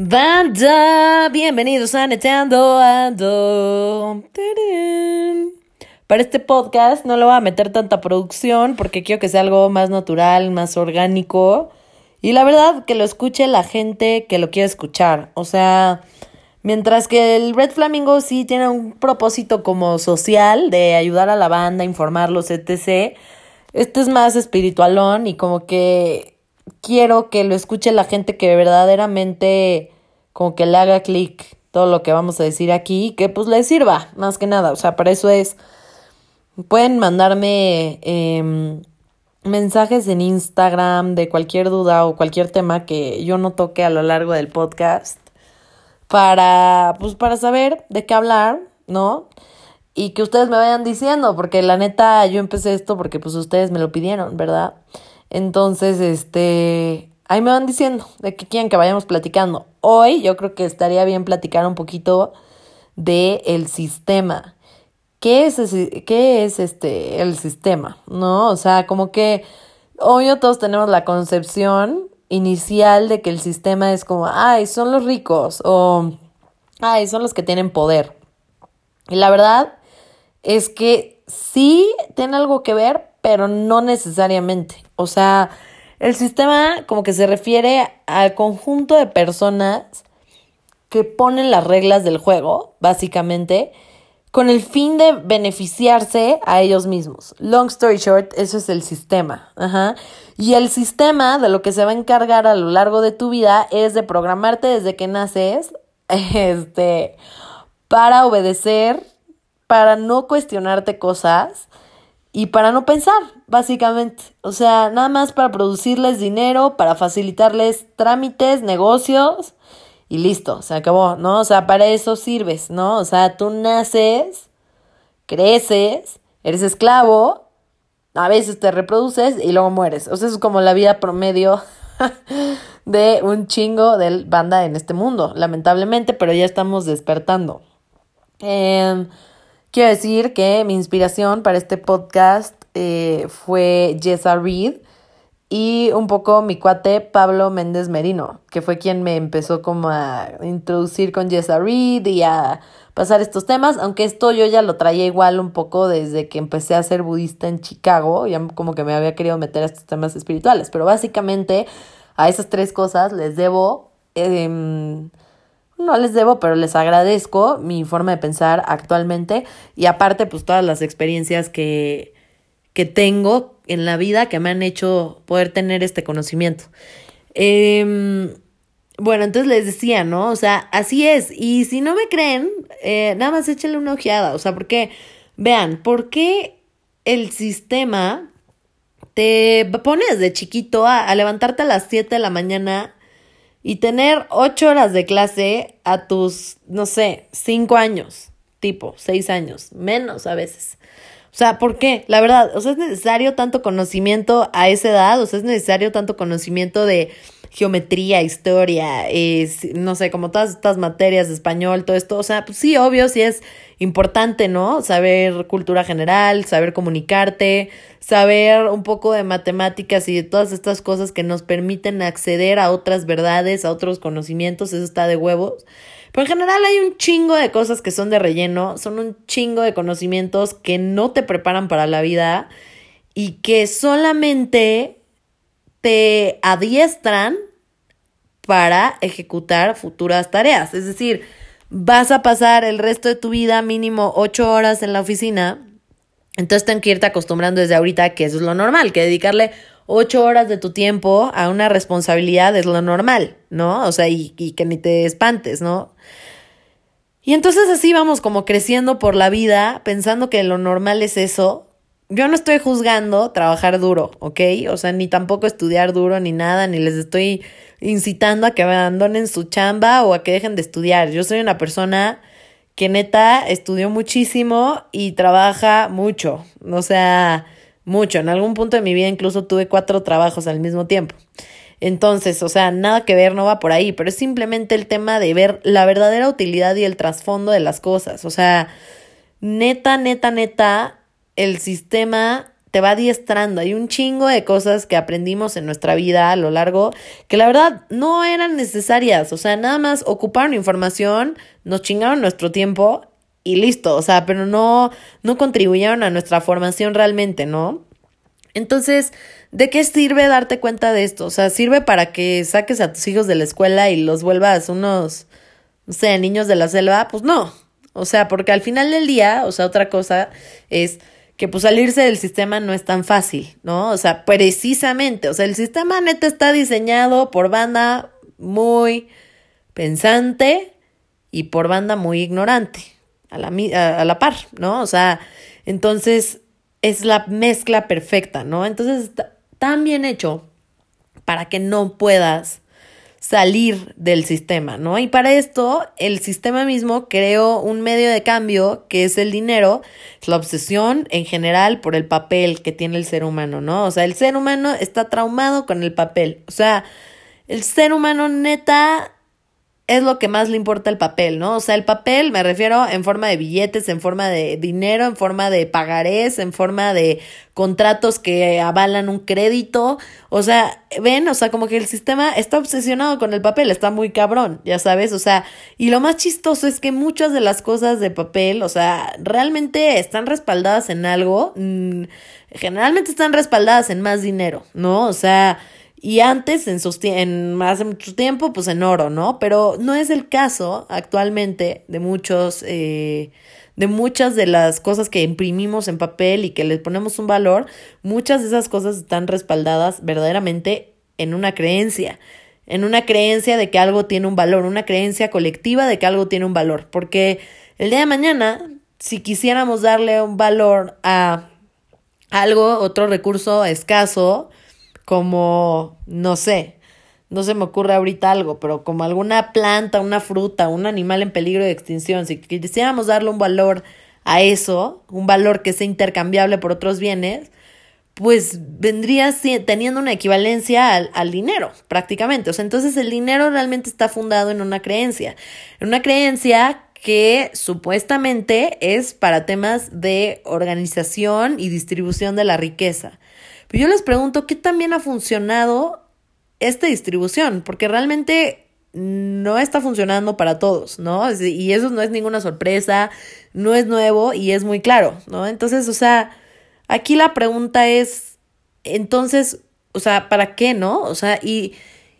Banda, bienvenidos a Neteando Ando. Para este podcast no lo voy a meter tanta producción porque quiero que sea algo más natural, más orgánico. Y la verdad, que lo escuche la gente que lo quiere escuchar. O sea, mientras que el Red Flamingo sí tiene un propósito como social de ayudar a la banda, informarlos, etc. Este es más espiritualón y como que quiero que lo escuche la gente que verdaderamente como que le haga clic todo lo que vamos a decir aquí, que pues le sirva, más que nada. O sea, para eso es. Pueden mandarme em, mensajes en Instagram de cualquier duda o cualquier tema que yo no toque a lo largo del podcast para, pues, para saber de qué hablar, ¿no? Y que ustedes me vayan diciendo, porque la neta yo empecé esto porque pues ustedes me lo pidieron, ¿verdad? Entonces, este, ahí me van diciendo de qué quieren que vayamos platicando. Hoy yo creo que estaría bien platicar un poquito de el sistema. ¿Qué es, qué es este el sistema? ¿No? O sea, como que obvio todos tenemos la concepción inicial de que el sistema es como, ay, son los ricos o ay, son los que tienen poder. Y la verdad es que sí tiene algo que ver, pero no necesariamente. O sea, el sistema como que se refiere al conjunto de personas que ponen las reglas del juego, básicamente, con el fin de beneficiarse a ellos mismos. Long story short, eso es el sistema. Ajá. Y el sistema de lo que se va a encargar a lo largo de tu vida es de programarte desde que naces, este, para obedecer, para no cuestionarte cosas y para no pensar, básicamente. O sea, nada más para producirles dinero, para facilitarles trámites, negocios y listo, se acabó, ¿no? O sea, para eso sirves, ¿no? O sea, tú naces, creces, eres esclavo, a veces te reproduces y luego mueres. O sea, es como la vida promedio de un chingo de banda en este mundo, lamentablemente, pero ya estamos despertando. Eh, Quiero decir que mi inspiración para este podcast eh, fue Jessa Reed y un poco mi cuate Pablo Méndez Merino, que fue quien me empezó como a introducir con Jessa Reed y a pasar estos temas, aunque esto yo ya lo traía igual un poco desde que empecé a ser budista en Chicago, ya como que me había querido meter a estos temas espirituales, pero básicamente a esas tres cosas les debo... Eh, no les debo, pero les agradezco mi forma de pensar actualmente y aparte pues todas las experiencias que, que tengo en la vida que me han hecho poder tener este conocimiento. Em, bueno, entonces les decía, ¿no? O sea, así es. Y si no me creen, eh, nada más échenle una ojeada. O sea, porque, vean, ¿por qué el sistema te pones de chiquito a, a levantarte a las 7 de la mañana y tener ocho horas de clase a tus, no sé, cinco años, tipo, seis años, menos a veces. O sea, ¿por qué? La verdad, o sea, es necesario tanto conocimiento a esa edad, o sea, es necesario tanto conocimiento de geometría, historia, es, no sé, como todas estas materias español, todo esto, o sea, pues sí, obvio, sí es importante, ¿no? Saber cultura general, saber comunicarte, saber un poco de matemáticas y de todas estas cosas que nos permiten acceder a otras verdades, a otros conocimientos, eso está de huevos. Pero en general hay un chingo de cosas que son de relleno, son un chingo de conocimientos que no te preparan para la vida y que solamente te adiestran para ejecutar futuras tareas. Es decir, vas a pasar el resto de tu vida mínimo ocho horas en la oficina. Entonces ten que irte acostumbrando desde ahorita que eso es lo normal, que dedicarle ocho horas de tu tiempo a una responsabilidad es lo normal, ¿no? O sea, y, y que ni te espantes, ¿no? Y entonces así vamos como creciendo por la vida, pensando que lo normal es eso, yo no estoy juzgando trabajar duro, ¿ok? O sea, ni tampoco estudiar duro ni nada, ni les estoy incitando a que abandonen su chamba o a que dejen de estudiar. Yo soy una persona que neta estudió muchísimo y trabaja mucho, o sea, mucho. En algún punto de mi vida incluso tuve cuatro trabajos al mismo tiempo. Entonces, o sea, nada que ver, no va por ahí, pero es simplemente el tema de ver la verdadera utilidad y el trasfondo de las cosas. O sea, neta, neta, neta, el sistema te va adiestrando. Hay un chingo de cosas que aprendimos en nuestra vida a lo largo que la verdad no eran necesarias. O sea, nada más ocuparon información, nos chingaron nuestro tiempo y listo. O sea, pero no, no contribuyeron a nuestra formación realmente, ¿no? Entonces, ¿de qué sirve darte cuenta de esto? O sea, ¿sirve para que saques a tus hijos de la escuela y los vuelvas unos, no sé, niños de la selva? Pues no. O sea, porque al final del día, o sea, otra cosa es que pues salirse del sistema no es tan fácil, ¿no? O sea, precisamente, o sea, el sistema neta está diseñado por banda muy pensante y por banda muy ignorante, a la, a, la par, ¿no? O sea, entonces es la mezcla perfecta, ¿no? Entonces está tan bien hecho para que no puedas salir del sistema, ¿no? Y para esto, el sistema mismo creó un medio de cambio que es el dinero, la obsesión en general por el papel que tiene el ser humano, ¿no? O sea, el ser humano está traumado con el papel. O sea, el ser humano neta es lo que más le importa el papel, ¿no? O sea, el papel me refiero en forma de billetes, en forma de dinero, en forma de pagarés, en forma de contratos que avalan un crédito. O sea, ven, o sea, como que el sistema está obsesionado con el papel, está muy cabrón, ya sabes, o sea, y lo más chistoso es que muchas de las cosas de papel, o sea, realmente están respaldadas en algo, mm, generalmente están respaldadas en más dinero, ¿no? O sea, y antes, en, sus, en hace mucho tiempo, pues en oro, ¿no? Pero no es el caso actualmente de muchos, eh, de muchas de las cosas que imprimimos en papel y que les ponemos un valor, muchas de esas cosas están respaldadas verdaderamente en una creencia, en una creencia de que algo tiene un valor, una creencia colectiva de que algo tiene un valor, porque el día de mañana, si quisiéramos darle un valor a algo, otro recurso escaso, como, no sé, no se me ocurre ahorita algo, pero como alguna planta, una fruta, un animal en peligro de extinción, si quisiéramos darle un valor a eso, un valor que sea intercambiable por otros bienes, pues vendría teniendo una equivalencia al, al, dinero, prácticamente. O sea, entonces el dinero realmente está fundado en una creencia, en una creencia que supuestamente es para temas de organización y distribución de la riqueza. Pero yo les pregunto, ¿qué también ha funcionado esta distribución? Porque realmente no está funcionando para todos, ¿no? Y eso no es ninguna sorpresa, no es nuevo y es muy claro, ¿no? Entonces, o sea, aquí la pregunta es, entonces, o sea, ¿para qué, no? O sea, y,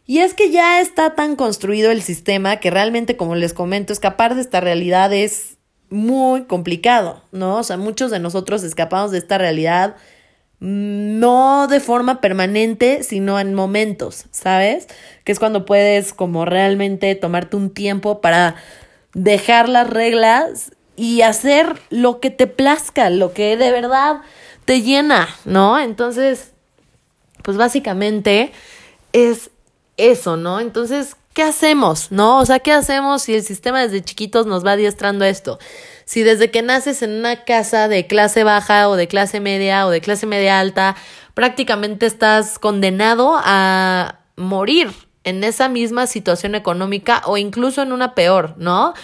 y es que ya está tan construido el sistema que realmente, como les comento, escapar de esta realidad es muy complicado, ¿no? O sea, muchos de nosotros escapamos de esta realidad no de forma permanente, sino en momentos, ¿sabes? Que es cuando puedes como realmente tomarte un tiempo para dejar las reglas y hacer lo que te plazca, lo que de verdad te llena, ¿no? Entonces, pues básicamente es eso, ¿no? Entonces, ¿qué hacemos? ¿No? O sea, ¿qué hacemos si el sistema desde chiquitos nos va adiestrando esto? Si desde que naces en una casa de clase baja o de clase media o de clase media alta, prácticamente estás condenado a morir en esa misma situación económica o incluso en una peor, ¿no?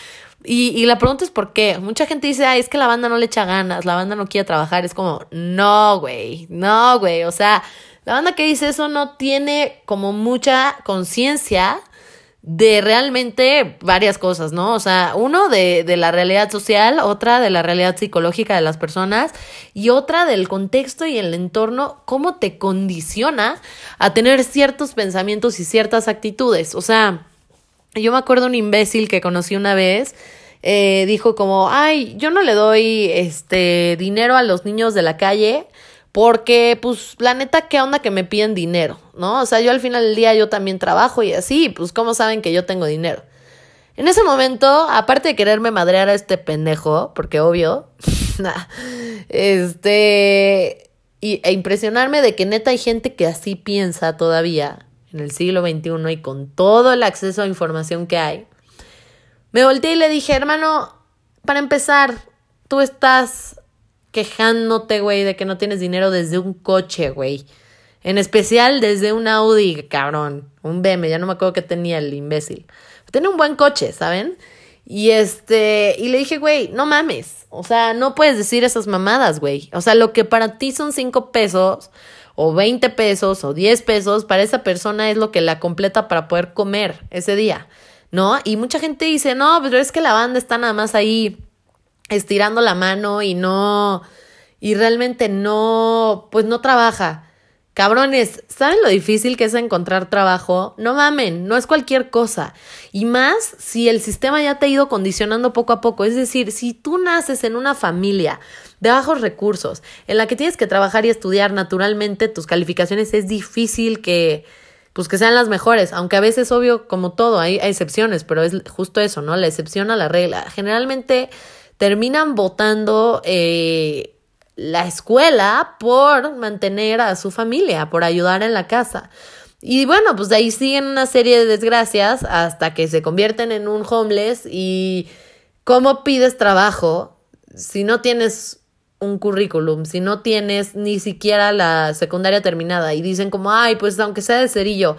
Y, y, la pregunta es por qué. Mucha gente dice, ay, es que la banda no le echa ganas, la banda no quiere trabajar. Es como, no, güey, no, güey. O sea, la banda que dice eso no tiene como mucha conciencia de realmente varias cosas, ¿no? O sea, uno de, de, la realidad social, otra de la realidad psicológica de las personas y otra del contexto y el entorno, cómo te condiciona a tener ciertos pensamientos y ciertas actitudes. O sea, yo me acuerdo un imbécil que conocí una vez, eh, dijo como, ay, yo no le doy este dinero a los niños de la calle porque, pues, la neta, ¿qué onda que me piden dinero? ¿No? O sea, yo al final del día yo también trabajo y así, pues, ¿cómo saben que yo tengo dinero? En ese momento, aparte de quererme madrear a este pendejo, porque obvio, este, y, e impresionarme de que neta hay gente que así piensa todavía en el siglo XXI y con todo el acceso a información que hay, me volteé y le dije, hermano, para empezar, tú estás quejándote, güey, de que no tienes dinero desde un coche, güey. En especial desde un Audi, cabrón. Un BM, ya no me acuerdo qué tenía el imbécil. Tiene un buen coche, ¿saben? Y este, y le dije, güey, no mames. O sea, no puedes decir esas mamadas, güey. O sea, lo que para ti son cinco pesos, o 20 pesos, o 10 pesos, para esa persona es lo que la completa para poder comer ese día, ¿no? Y mucha gente dice, no, pero es que la banda está nada más ahí estirando la mano y no, y realmente no, pues no trabaja. Cabrones, ¿saben lo difícil que es encontrar trabajo? No mamen, no es cualquier cosa. Y más si el sistema ya te ha ido condicionando poco a poco. Es decir, si tú naces en una familia de bajos recursos, en la que tienes que trabajar y estudiar naturalmente tus calificaciones, es difícil que, pues que sean las mejores, aunque a veces, obvio, como todo, hay, hay excepciones, pero es justo eso, ¿no? La excepción a la regla. Generalmente terminan votando eh, la escuela por mantener a su familia, por ayudar en la casa. Y bueno, pues de ahí siguen una serie de desgracias hasta que se convierten en un homeless y ¿cómo pides trabajo si no tienes un currículum, si no tienes ni siquiera la secundaria terminada y dicen como, ay, pues aunque sea de cerillo,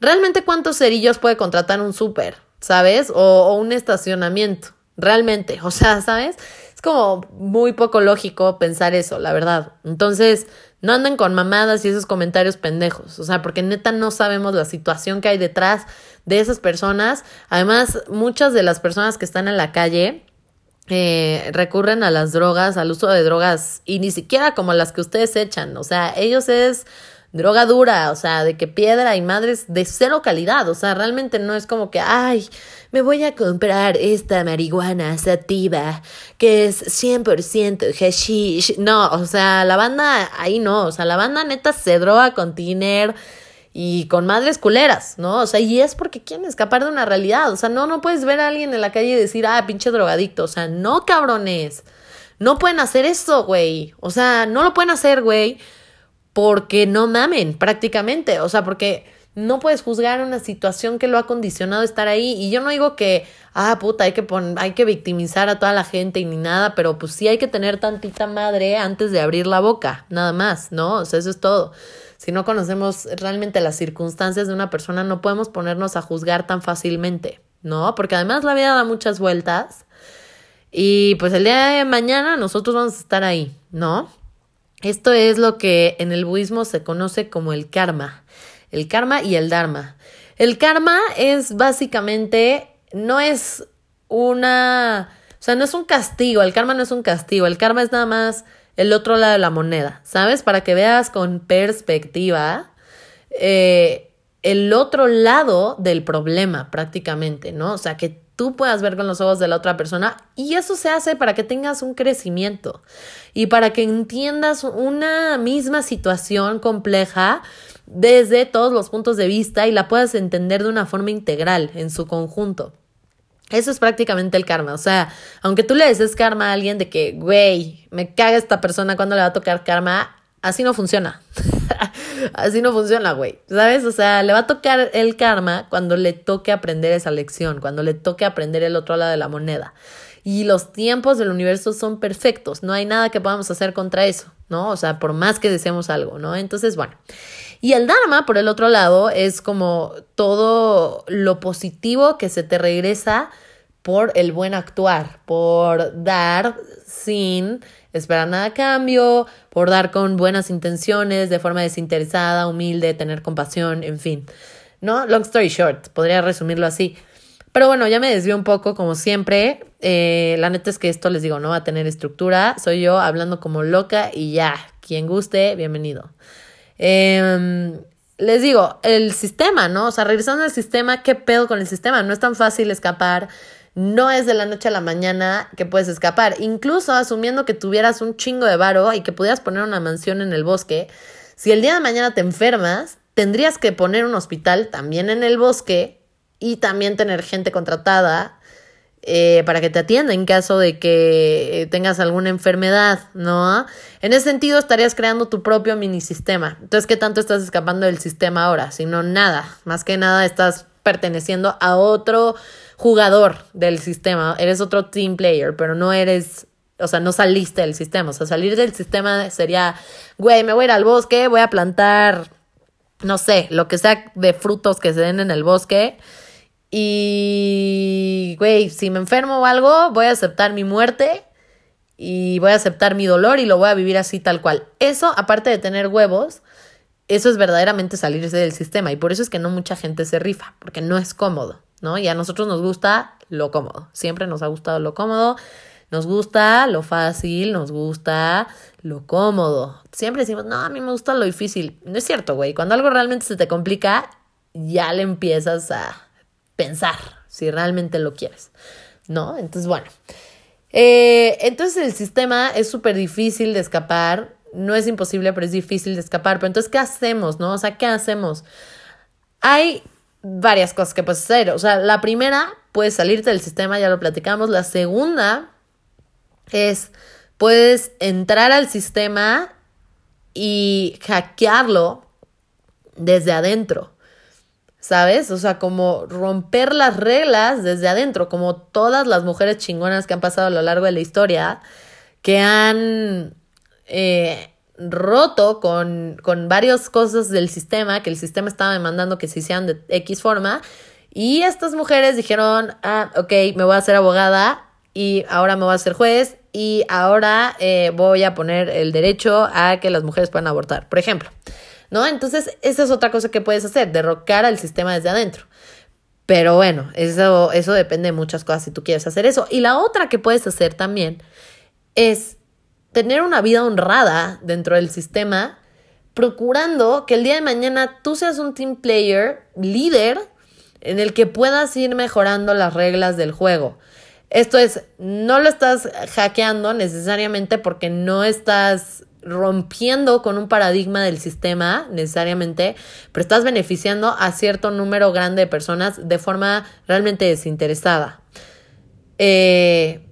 ¿realmente cuántos cerillos puede contratar un súper? ¿Sabes? O, o un estacionamiento, realmente, o sea, ¿sabes? Es como muy poco lógico pensar eso, la verdad. Entonces, no anden con mamadas y esos comentarios pendejos. O sea, porque neta no sabemos la situación que hay detrás de esas personas. Además, muchas de las personas que están en la calle eh, recurren a las drogas, al uso de drogas y ni siquiera como las que ustedes echan. O sea, ellos es droga dura, o sea, de que piedra y madres de cero calidad, o sea, realmente no es como que, ay, me voy a comprar esta marihuana sativa que es 100% hashish. No, o sea, la banda ahí no, o sea, la banda neta se droga con tiner y con madres culeras, ¿no? O sea, y es porque quieren escapar de una realidad, o sea, no, no puedes ver a alguien en la calle y decir, ah, pinche drogadicto, o sea, no, cabrones. No pueden hacer eso, güey. O sea, no lo pueden hacer, güey porque no mamen prácticamente, o sea, porque no puedes juzgar una situación que lo ha condicionado a estar ahí y yo no digo que, ah, puta, hay que hay que victimizar a toda la gente y ni nada, pero pues sí hay que tener tantita madre antes de abrir la boca, nada más, ¿no? O sea, eso es todo. Si no conocemos realmente las circunstancias de una persona, no podemos ponernos a juzgar tan fácilmente, ¿no? Porque además la vida da muchas vueltas y pues el día de mañana nosotros vamos a estar ahí, ¿no? Esto es lo que en el budismo se conoce como el karma, el karma y el dharma. El karma es básicamente, no es una, o sea, no es un castigo, el karma no es un castigo, el karma es nada más el otro lado de la moneda, ¿sabes? Para que veas con perspectiva eh, el otro lado del problema prácticamente, ¿no? O sea, que tú puedas ver con los ojos de la otra persona y eso se hace para que tengas un crecimiento y para que entiendas una misma situación compleja desde todos los puntos de vista y la puedas entender de una forma integral en su conjunto. Eso es prácticamente el karma. O sea, aunque tú le des karma a alguien de que, güey, me caga esta persona cuando le va a tocar karma, así no funciona. Así no funciona, güey. ¿Sabes? O sea, le va a tocar el karma cuando le toque aprender esa lección, cuando le toque aprender el otro lado de la moneda. Y los tiempos del universo son perfectos, no hay nada que podamos hacer contra eso, ¿no? O sea, por más que deseemos algo, ¿no? Entonces, bueno. Y el Dharma, por el otro lado, es como todo lo positivo que se te regresa por el buen actuar, por dar sin esperar nada a cambio, por dar con buenas intenciones, de forma desinteresada, humilde, tener compasión, en fin. ¿No? Long story short, podría resumirlo así. Pero bueno, ya me desvío un poco, como siempre. Eh, la neta es que esto les digo, no va a tener estructura. Soy yo hablando como loca y ya. Quien guste, bienvenido. Em, les digo, el sistema, ¿no? O sea, regresando al sistema, ¿qué pedo con el sistema? No es tan fácil escapar no es de la noche a la mañana que puedes escapar. Incluso asumiendo que tuvieras un chingo de varo y que pudieras poner una mansión en el bosque, si el día de mañana te enfermas, tendrías que poner un hospital también en el bosque y también tener gente contratada eh, para que te atienda en caso de que tengas alguna enfermedad, ¿no? En ese sentido estarías creando tu propio mini sistema. Entonces, ¿qué tanto estás escapando del sistema ahora? Si no, nada. Más que nada estás perteneciendo a otro jugador del sistema, eres otro team player, pero no eres, o sea, no saliste del sistema, o sea, salir del sistema sería, güey, me voy a ir al bosque, voy a plantar, no sé, lo que sea de frutos que se den en el bosque. Y güey, si me enfermo o algo, voy a aceptar mi muerte y voy a aceptar mi dolor y lo voy a vivir así tal cual. Eso, aparte de tener huevos, eso es verdaderamente salirse del sistema y por eso es que no mucha gente se rifa, porque no es cómodo, ¿no? Y a nosotros nos gusta lo cómodo, siempre nos ha gustado lo cómodo, nos gusta lo fácil, nos gusta lo cómodo. Siempre decimos, no, a mí me gusta lo difícil. No es cierto, güey, cuando algo realmente se te complica, ya le empiezas a pensar si realmente lo quieres, ¿no? Entonces, bueno. Eh, entonces el sistema es súper difícil de escapar, no es imposible, pero es difícil de escapar. Pero entonces, ¿qué hacemos, no? O sea, ¿qué hacemos? Hay varias cosas que puedes hacer. O sea, la primera, puedes salirte del sistema, ya lo platicamos. La segunda es, puedes entrar al sistema y hackearlo desde adentro. ¿Sabes? O sea, como romper las reglas desde adentro, como todas las mujeres chingonas que han pasado a lo largo de la historia, que han eh, roto con, con varias cosas del sistema, que el sistema estaba demandando que se hicieran de X forma, y estas mujeres dijeron, ah, ok, me voy a hacer abogada y ahora me voy a hacer juez y ahora eh, voy a poner el derecho a que las mujeres puedan abortar, por ejemplo. ¿no? Entonces, esa es otra cosa que puedes hacer, derrocar al sistema desde adentro. Pero bueno, eso, eso depende de muchas cosas si tú quieres hacer eso. Y la otra que puedes hacer también es tener una vida honrada dentro del sistema, procurando que el día de mañana tú seas un team player, líder, en el que puedas ir mejorando las reglas del juego. Esto es, no lo estás hackeando necesariamente porque no estás rompiendo con un paradigma del sistema necesariamente, pero estás beneficiando a cierto número grande de personas de forma realmente desinteresada. Eh,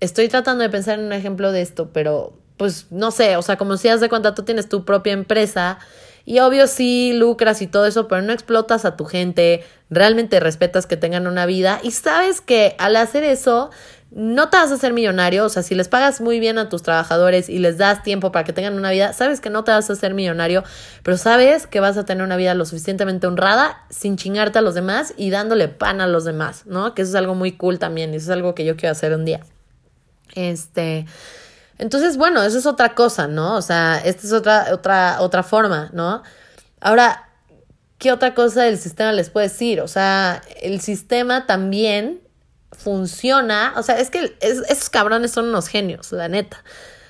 estoy tratando de pensar en un ejemplo de esto, pero pues no sé, o sea, como si has de cuenta, tú tienes tu propia empresa y obvio sí lucras y todo eso, pero no explotas a tu gente, realmente respetas que tengan una vida y sabes que al hacer eso no te vas a hacer millonario, o sea, si les pagas muy bien a tus trabajadores y les das tiempo para que tengan una vida, sabes que no te vas a hacer millonario, pero sabes que vas a tener una vida lo suficientemente honrada sin chingarte a los demás y dándole pan a los demás, ¿no? Que eso es algo muy cool también, y eso es algo que yo quiero hacer un día. Este, entonces, bueno, eso es otra cosa, ¿no? O sea, esta es otra, otra, otra forma, ¿no? Ahora, ¿qué otra cosa del sistema les puedo decir? O sea, el sistema también funciona, o sea, es que esos cabrones son unos genios, la neta.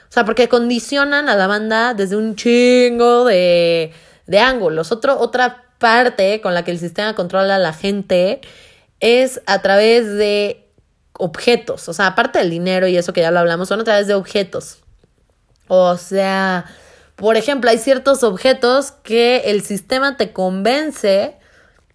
O sea, porque condicionan a la banda desde un chingo de, de ángulos. Otro, otra parte con la que el sistema controla a la gente es a través de objetos. O sea, aparte del dinero y eso que ya lo hablamos, son a través de objetos. O sea, por ejemplo, hay ciertos objetos que el sistema te convence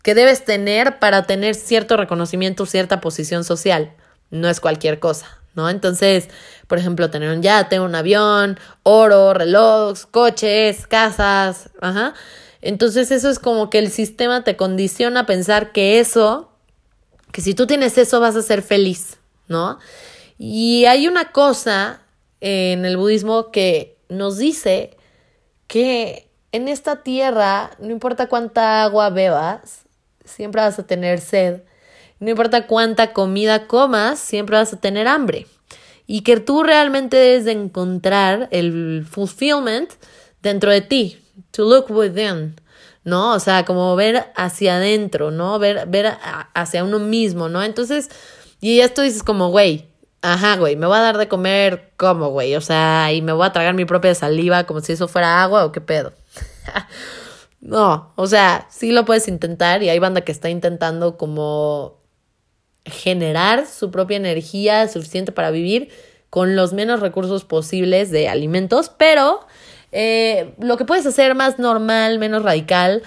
que debes tener para tener cierto reconocimiento, cierta posición social. No es cualquier cosa, ¿no? Entonces, por ejemplo, tener un yate, un avión, oro, relojes, coches, casas, ajá. Entonces eso es como que el sistema te condiciona a pensar que eso, que si tú tienes eso vas a ser feliz, ¿no? Y hay una cosa en el budismo que nos dice que en esta tierra, no importa cuánta agua bebas, siempre vas a tener sed. No importa cuánta comida comas, siempre vas a tener hambre. Y que tú realmente debes de encontrar el fulfillment dentro de ti, to look within, ¿no? O sea, como ver hacia adentro, ¿no? Ver, ver hacia uno mismo, ¿no? Entonces, y esto dices como, güey, ajá, güey, me voy a dar de comer como, güey, o sea, y me voy a tragar mi propia saliva como si eso fuera agua o qué pedo. No, o sea, sí lo puedes intentar y hay banda que está intentando como generar su propia energía suficiente para vivir con los menos recursos posibles de alimentos, pero eh, lo que puedes hacer más normal, menos radical,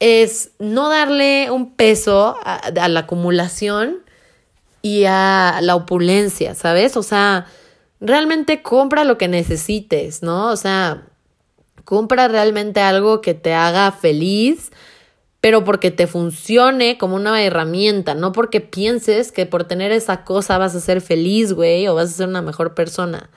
es no darle un peso a, a la acumulación y a la opulencia, ¿sabes? O sea, realmente compra lo que necesites, ¿no? O sea, Compra realmente algo que te haga feliz, pero porque te funcione como una herramienta, no porque pienses que por tener esa cosa vas a ser feliz, güey, o vas a ser una mejor persona.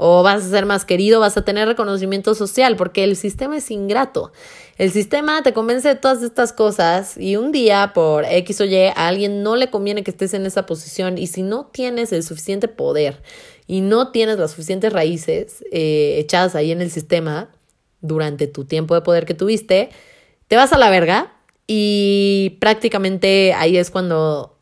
O vas a ser más querido, vas a tener reconocimiento social, porque el sistema es ingrato. El sistema te convence de todas estas cosas y un día por X o Y a alguien no le conviene que estés en esa posición y si no tienes el suficiente poder y no tienes las suficientes raíces eh, echadas ahí en el sistema durante tu tiempo de poder que tuviste, te vas a la verga y prácticamente ahí es cuando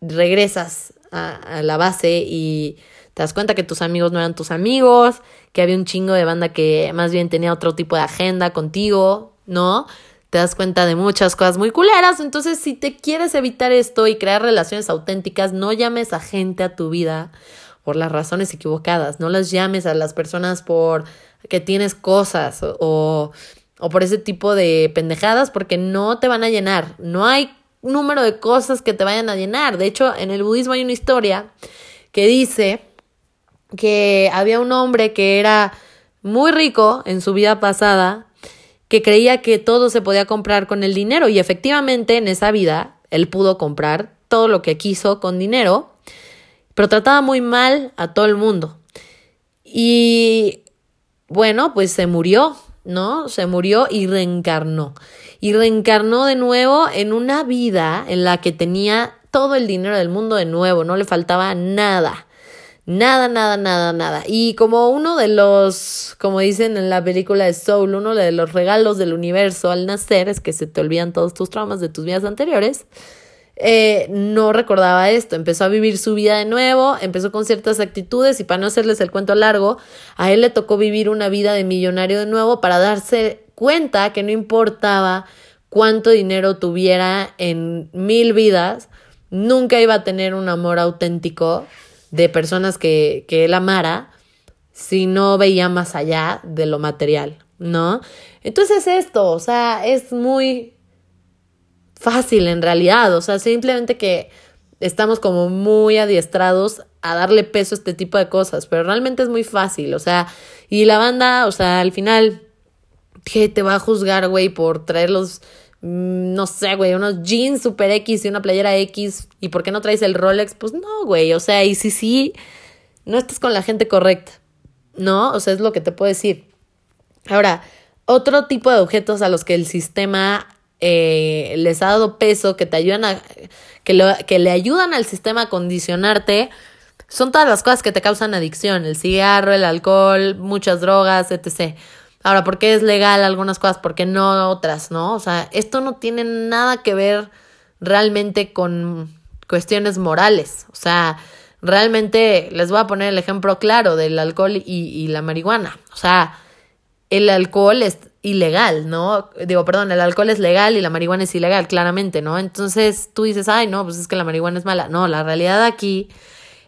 regresas a, la base y te das cuenta que tus amigos no eran tus amigos, que había un chingo de banda que más bien tenía otro tipo de agenda contigo, ¿no? Te das cuenta de muchas cosas muy culeras. Entonces, si te quieres evitar esto y crear relaciones auténticas, no llames a gente a tu vida por las razones equivocadas. No las llames a las personas por que tienes cosas o, o por ese tipo de pendejadas porque no te van a llenar. No hay número de cosas que te vayan a llenar. De hecho, en el budismo hay una historia que dice que había un hombre que era muy rico en su vida pasada, que creía que todo se podía comprar con el dinero y efectivamente en esa vida él pudo comprar todo lo que quiso con dinero, pero trataba muy mal a todo el mundo. Y bueno, pues se murió, ¿no? Se murió y reencarnó y reencarnó de nuevo en una vida en la que tenía todo el dinero del mundo de nuevo, no le faltaba nada. Nada, nada, nada, nada. Y como uno de los, como dicen en la película de Soul, uno de los regalos del universo al nacer es que se te olvidan todos tus traumas de tus vidas anteriores. Eh, no recordaba esto, empezó a vivir su vida de nuevo, empezó con ciertas actitudes y para no hacerles el cuento largo, a él le tocó vivir una vida de millonario de nuevo para darse cuenta que no importaba cuánto dinero tuviera en mil vidas, nunca iba a tener un amor auténtico de personas que, que él amara si no veía más allá de lo material, ¿no? Entonces esto, o sea, es muy fácil en realidad, o sea, simplemente que estamos como muy adiestrados a darle peso a este tipo de cosas, pero realmente es muy fácil, o sea, y la banda, o sea, al final ¿Qué te va a juzgar, güey, por traer los, no sé, güey, unos jeans super X y una playera X? ¿Y por qué no traes el Rolex? Pues no, güey, o sea, y si sí, no estás con la gente correcta, ¿no? O sea, es lo que te puedo decir. Ahora, otro tipo de objetos a los que el sistema eh, les ha dado peso, que te ayudan a, que, que le ayudan al sistema a condicionarte, son todas las cosas que te causan adicción, el cigarro, el alcohol, muchas drogas, etc. Ahora, ¿por qué es legal algunas cosas? ¿Por qué no otras? ¿No? O sea, esto no tiene nada que ver realmente con cuestiones morales. O sea, realmente les voy a poner el ejemplo claro del alcohol y, y la marihuana. O sea, el alcohol es ilegal, ¿no? Digo, perdón, el alcohol es legal y la marihuana es ilegal, claramente, ¿no? Entonces tú dices, ay, no, pues es que la marihuana es mala. No, la realidad aquí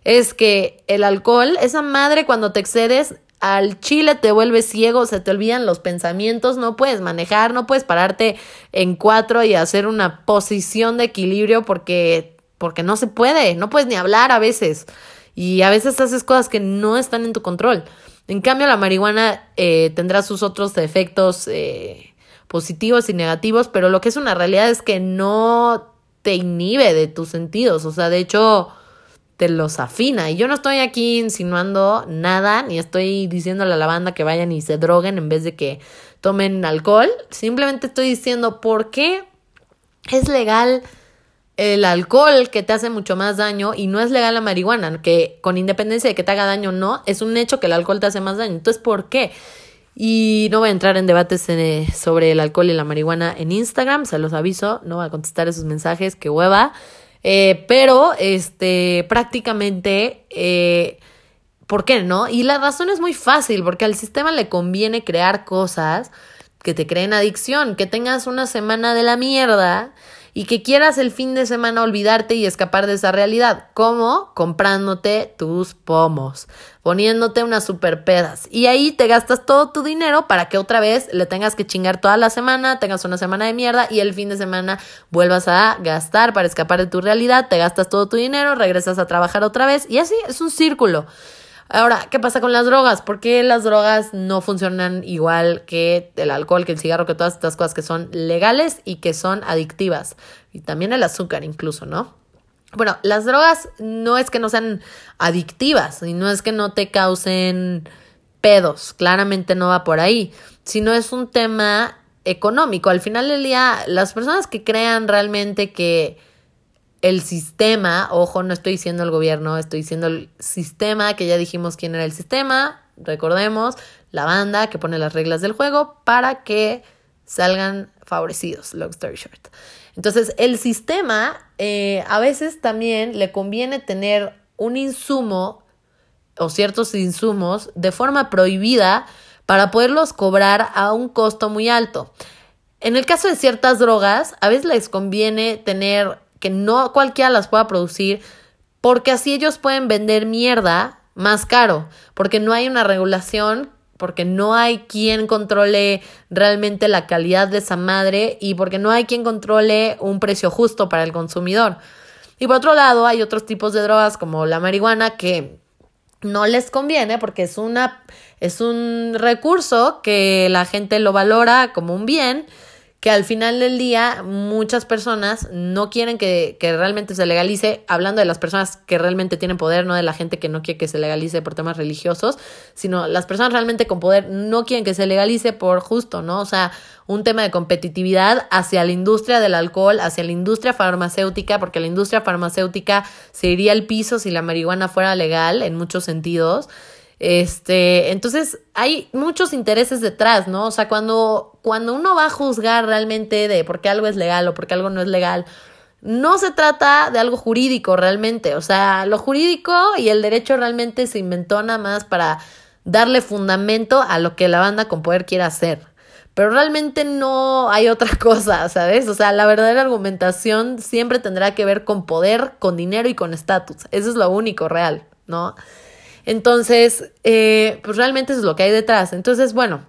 es que el alcohol, esa madre cuando te excedes, al chile te vuelves ciego, se te olvidan los pensamientos, no puedes manejar, no puedes pararte en cuatro y hacer una posición de equilibrio porque, porque no se puede, no puedes ni hablar a veces. Y a veces haces cosas que no están en tu control. En cambio, la marihuana eh, tendrá sus otros efectos eh, positivos y negativos, pero lo que es una realidad es que no te inhibe de tus sentidos. O sea, de hecho, los afina. Y yo no estoy aquí insinuando nada, ni estoy diciéndole a la banda que vayan y se droguen en vez de que tomen alcohol. Simplemente estoy diciendo por qué es legal el alcohol que te hace mucho más daño y no es legal la marihuana, que con independencia de que te haga daño o no, es un hecho que el alcohol te hace más daño. Entonces, ¿por qué? Y no voy a entrar en debates eh, sobre el alcohol y la marihuana en Instagram, se los aviso, no voy a contestar esos mensajes, que hueva. Eh, pero, este, prácticamente, eh, ¿por qué no? Y la razón es muy fácil, porque al sistema le conviene crear cosas que te creen adicción, que tengas una semana de la mierda y que quieras el fin de semana olvidarte y escapar de esa realidad. ¿Cómo? Comprándote tus pomos, poniéndote unas super pedas. Y ahí te gastas todo tu dinero para que otra vez le tengas que chingar toda la semana, tengas una semana de mierda y el fin de semana vuelvas a gastar para escapar de tu realidad, te gastas todo tu dinero, regresas a trabajar otra vez y así es un círculo. Ahora, ¿qué pasa con las drogas? ¿Por qué las drogas no funcionan igual que el alcohol, que el cigarro, que todas estas cosas que son legales y que son adictivas? Y también el azúcar incluso, ¿no? Bueno, las drogas no es que no sean adictivas y no es que no te causen pedos, claramente no va por ahí, sino es un tema económico. Al final del día, las personas que crean realmente que el sistema, ojo, no estoy diciendo el gobierno, estoy diciendo el sistema, que ya dijimos quién era el sistema, recordemos, la banda que pone las reglas del juego para que salgan favorecidos, long story short. Entonces, el sistema eh, a veces también le conviene tener un insumo o ciertos insumos de forma prohibida para poderlos cobrar a un costo muy alto. En el caso de ciertas drogas, a veces les conviene tener que no cualquiera las pueda producir, porque así ellos pueden vender mierda más caro, porque no hay una regulación, porque no hay quien controle realmente la calidad de esa madre y porque no hay quien controle un precio justo para el consumidor. Y por otro lado, hay otros tipos de drogas como la marihuana que no les conviene porque es una es un recurso que la gente lo valora como un bien que al final del día muchas personas no quieren que, que, realmente se legalice, hablando de las personas que realmente tienen poder, no de la gente que no quiere que se legalice por temas religiosos, sino las personas realmente con poder no quieren que se legalice por justo, ¿no? O sea, un tema de competitividad hacia la industria del alcohol, hacia la industria farmacéutica, porque la industria farmacéutica se iría al piso si la marihuana fuera legal en muchos sentidos. Este, entonces hay muchos intereses detrás, ¿no? O sea, cuando, cuando uno va a juzgar realmente de por qué algo es legal o por qué algo no es legal, no se trata de algo jurídico realmente. O sea, lo jurídico y el derecho realmente se inventó nada más para darle fundamento a lo que la banda con poder quiere hacer. Pero realmente no hay otra cosa, ¿sabes? O sea, la verdadera argumentación siempre tendrá que ver con poder, con dinero y con estatus. Eso es lo único real, ¿no? Entonces, eh, pues realmente eso es lo que hay detrás. Entonces, bueno,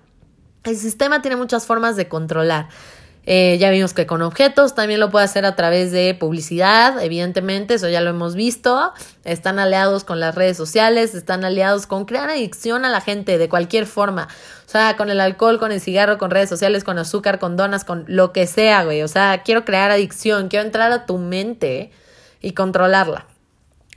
el sistema tiene muchas formas de controlar. Eh, ya vimos que con objetos también lo puede hacer a través de publicidad, evidentemente, eso ya lo hemos visto. Están aliados con las redes sociales, están aliados con crear adicción a la gente de cualquier forma. O sea, con el alcohol, con el cigarro, con redes sociales, con azúcar, con donas, con lo que sea, güey. O sea, quiero crear adicción, quiero entrar a tu mente y controlarla.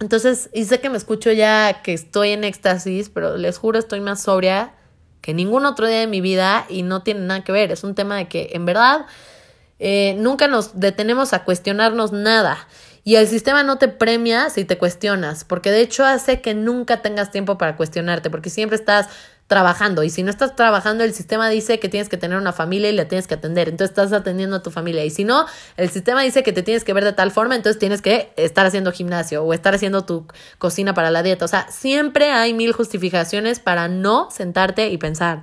Entonces, y sé que me escucho ya que estoy en éxtasis, pero les juro estoy más sobria que ningún otro día de mi vida y no tiene nada que ver. Es un tema de que en verdad eh, nunca nos detenemos a cuestionarnos nada. Y el sistema no te premia si te cuestionas, porque de hecho hace que nunca tengas tiempo para cuestionarte, porque siempre estás trabajando. Y si no estás trabajando, el sistema dice que tienes que tener una familia y la tienes que atender. Entonces estás atendiendo a tu familia. Y si no, el sistema dice que te tienes que ver de tal forma, entonces tienes que estar haciendo gimnasio o estar haciendo tu cocina para la dieta. O sea, siempre hay mil justificaciones para no sentarte y pensar.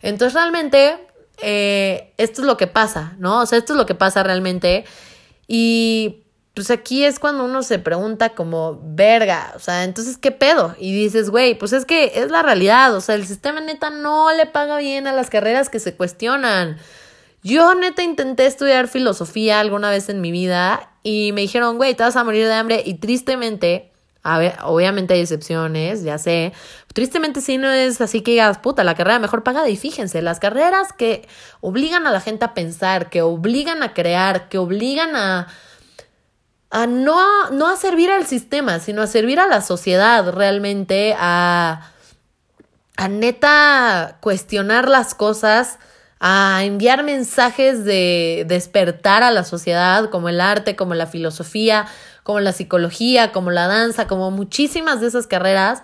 Entonces realmente, eh, esto es lo que pasa, ¿no? O sea, esto es lo que pasa realmente. Y pues aquí es cuando uno se pregunta como, verga, o sea, entonces, ¿qué pedo? Y dices, güey, pues es que es la realidad, o sea, el sistema neta no le paga bien a las carreras que se cuestionan. Yo neta intenté estudiar filosofía alguna vez en mi vida y me dijeron, güey, te vas a morir de hambre y tristemente, a ver, obviamente hay excepciones, ya sé, tristemente sí no es así que digas, puta, la carrera mejor pagada y fíjense, las carreras que obligan a la gente a pensar, que obligan a crear, que obligan a a no, no a servir al sistema, sino a servir a la sociedad realmente, a, a neta cuestionar las cosas, a enviar mensajes de despertar a la sociedad, como el arte, como la filosofía, como la psicología, como la danza, como muchísimas de esas carreras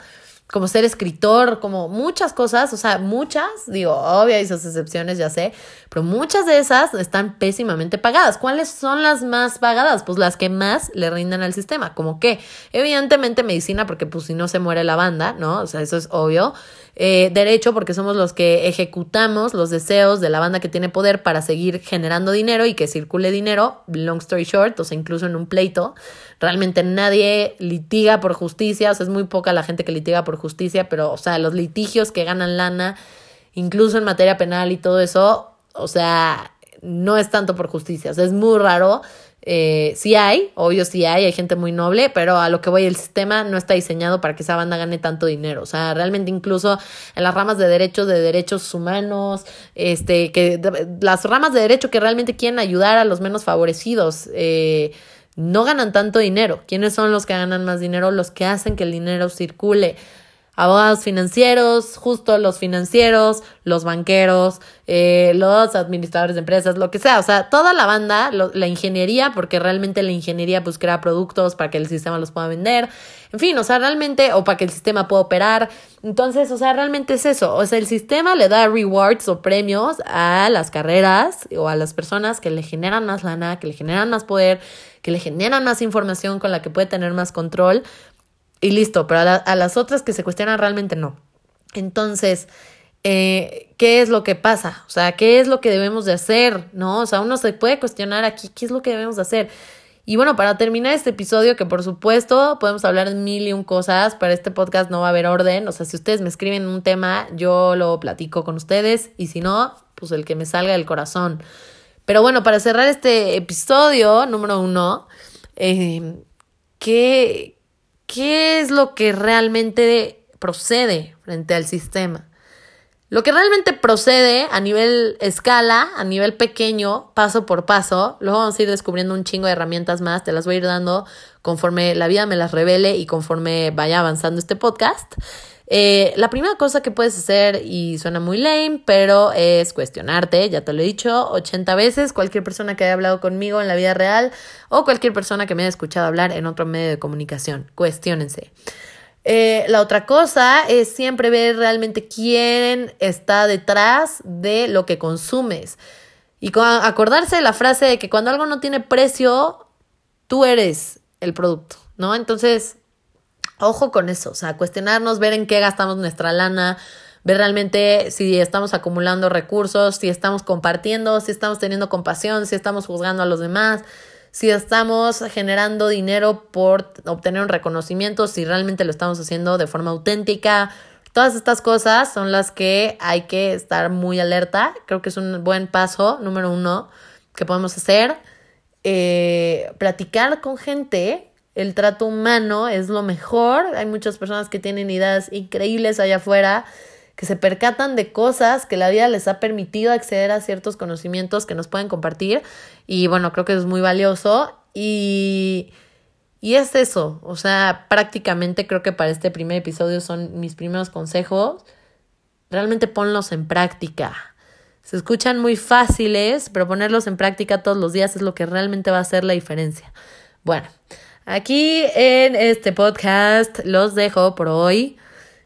como ser escritor, como muchas cosas, o sea, muchas, digo, obvio hay sus excepciones, ya sé, pero muchas de esas están pésimamente pagadas. ¿Cuáles son las más pagadas? Pues las que más le rindan al sistema, como que, evidentemente medicina, porque pues si no se muere la banda, ¿no? O sea, eso es obvio. Eh, derecho, porque somos los que ejecutamos los deseos de la banda que tiene poder para seguir generando dinero y que circule dinero, long story short, o sea, incluso en un pleito. Realmente nadie litiga por justicia, o sea, es muy poca la gente que litiga por justicia, pero, o sea, los litigios que ganan lana, incluso en materia penal y todo eso, o sea, no es tanto por justicia, o sea, es muy raro eh, sí hay, obvio sí hay, hay gente muy noble, pero a lo que voy, el sistema no está diseñado para que esa banda gane tanto dinero. O sea, realmente incluso en las ramas de derechos, de derechos humanos, este, que las ramas de derecho que realmente quieren ayudar a los menos favorecidos, eh, no ganan tanto dinero. ¿Quiénes son los que ganan más dinero? Los que hacen que el dinero circule. Abogados financieros, justo los financieros, los banqueros, eh, los administradores de empresas, lo que sea, o sea, toda la banda, la ingeniería, porque realmente la ingeniería pues crea productos para que el sistema los pueda vender, en fin, o sea, realmente, o para que el sistema pueda operar, entonces, o sea, realmente es eso, o sea, el sistema le da rewards o premios a las carreras o a las personas que le generan más lana, que le generan más poder, que le generan más información con la que puede tener más control, y listo, pero a, las otras que se cuestionan realmente no. Entonces, eh, ¿qué es lo que pasa? O sea, ¿qué es lo que debemos de hacer? ¿No? O sea, uno se puede cuestionar aquí, ¿qué es lo que debemos de hacer? Y bueno, para terminar este episodio, que por supuesto podemos hablar de mil y un cosas, para este podcast no va a haber orden, o sea, si ustedes me escriben un tema, yo lo platico con ustedes, y si no, pues el que me salga del corazón. Pero bueno, para cerrar este episodio número uno, eh, ¿qué, qué es lo que realmente procede frente al sistema. Lo que realmente procede a nivel escala, a nivel pequeño, paso por paso, luego vamos a ir descubriendo un chingo de herramientas más, te las voy a ir dando conforme la vida me las revele y conforme vaya avanzando este podcast. Eh, la primera cosa que puedes hacer, y suena muy lame, pero es cuestionarte, ya te lo he dicho 80 veces, cualquier persona que haya hablado conmigo en la vida real o cualquier persona que me haya escuchado hablar en otro medio de comunicación, cuestionense. Eh, la otra cosa es siempre ver realmente quién está detrás de lo que consumes. Y acordarse de la frase de que cuando algo no tiene precio, tú eres el producto, ¿no? Entonces, Ojo con eso, o sea, cuestionarnos, ver en qué gastamos nuestra lana, ver realmente si estamos acumulando recursos, si estamos compartiendo, si estamos teniendo compasión, si estamos juzgando a los demás, si estamos generando dinero por obtener un reconocimiento, si realmente lo estamos haciendo de forma auténtica. Todas estas cosas son las que hay que estar muy alerta. Creo que es un buen paso, número uno, que podemos hacer. Eh, platicar con gente el trato humano es lo mejor. Hay muchas personas que tienen ideas increíbles allá afuera, que se percatan de cosas que la vida les ha permitido acceder a ciertos conocimientos que nos pueden compartir. Y bueno, creo que es muy valioso. Y, y es eso. O sea, prácticamente creo que para este primer episodio son mis primeros consejos. Realmente ponlos en práctica. Se escuchan muy fáciles, pero ponerlos en práctica todos los días es lo que realmente va a hacer la diferencia. Bueno, Aquí en este podcast los dejo por hoy.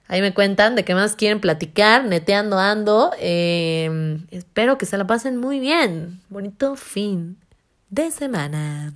Ahí me cuentan de qué más quieren platicar, neteando ando. Em, espero que se la pasen muy bien. Bonito fin de semana.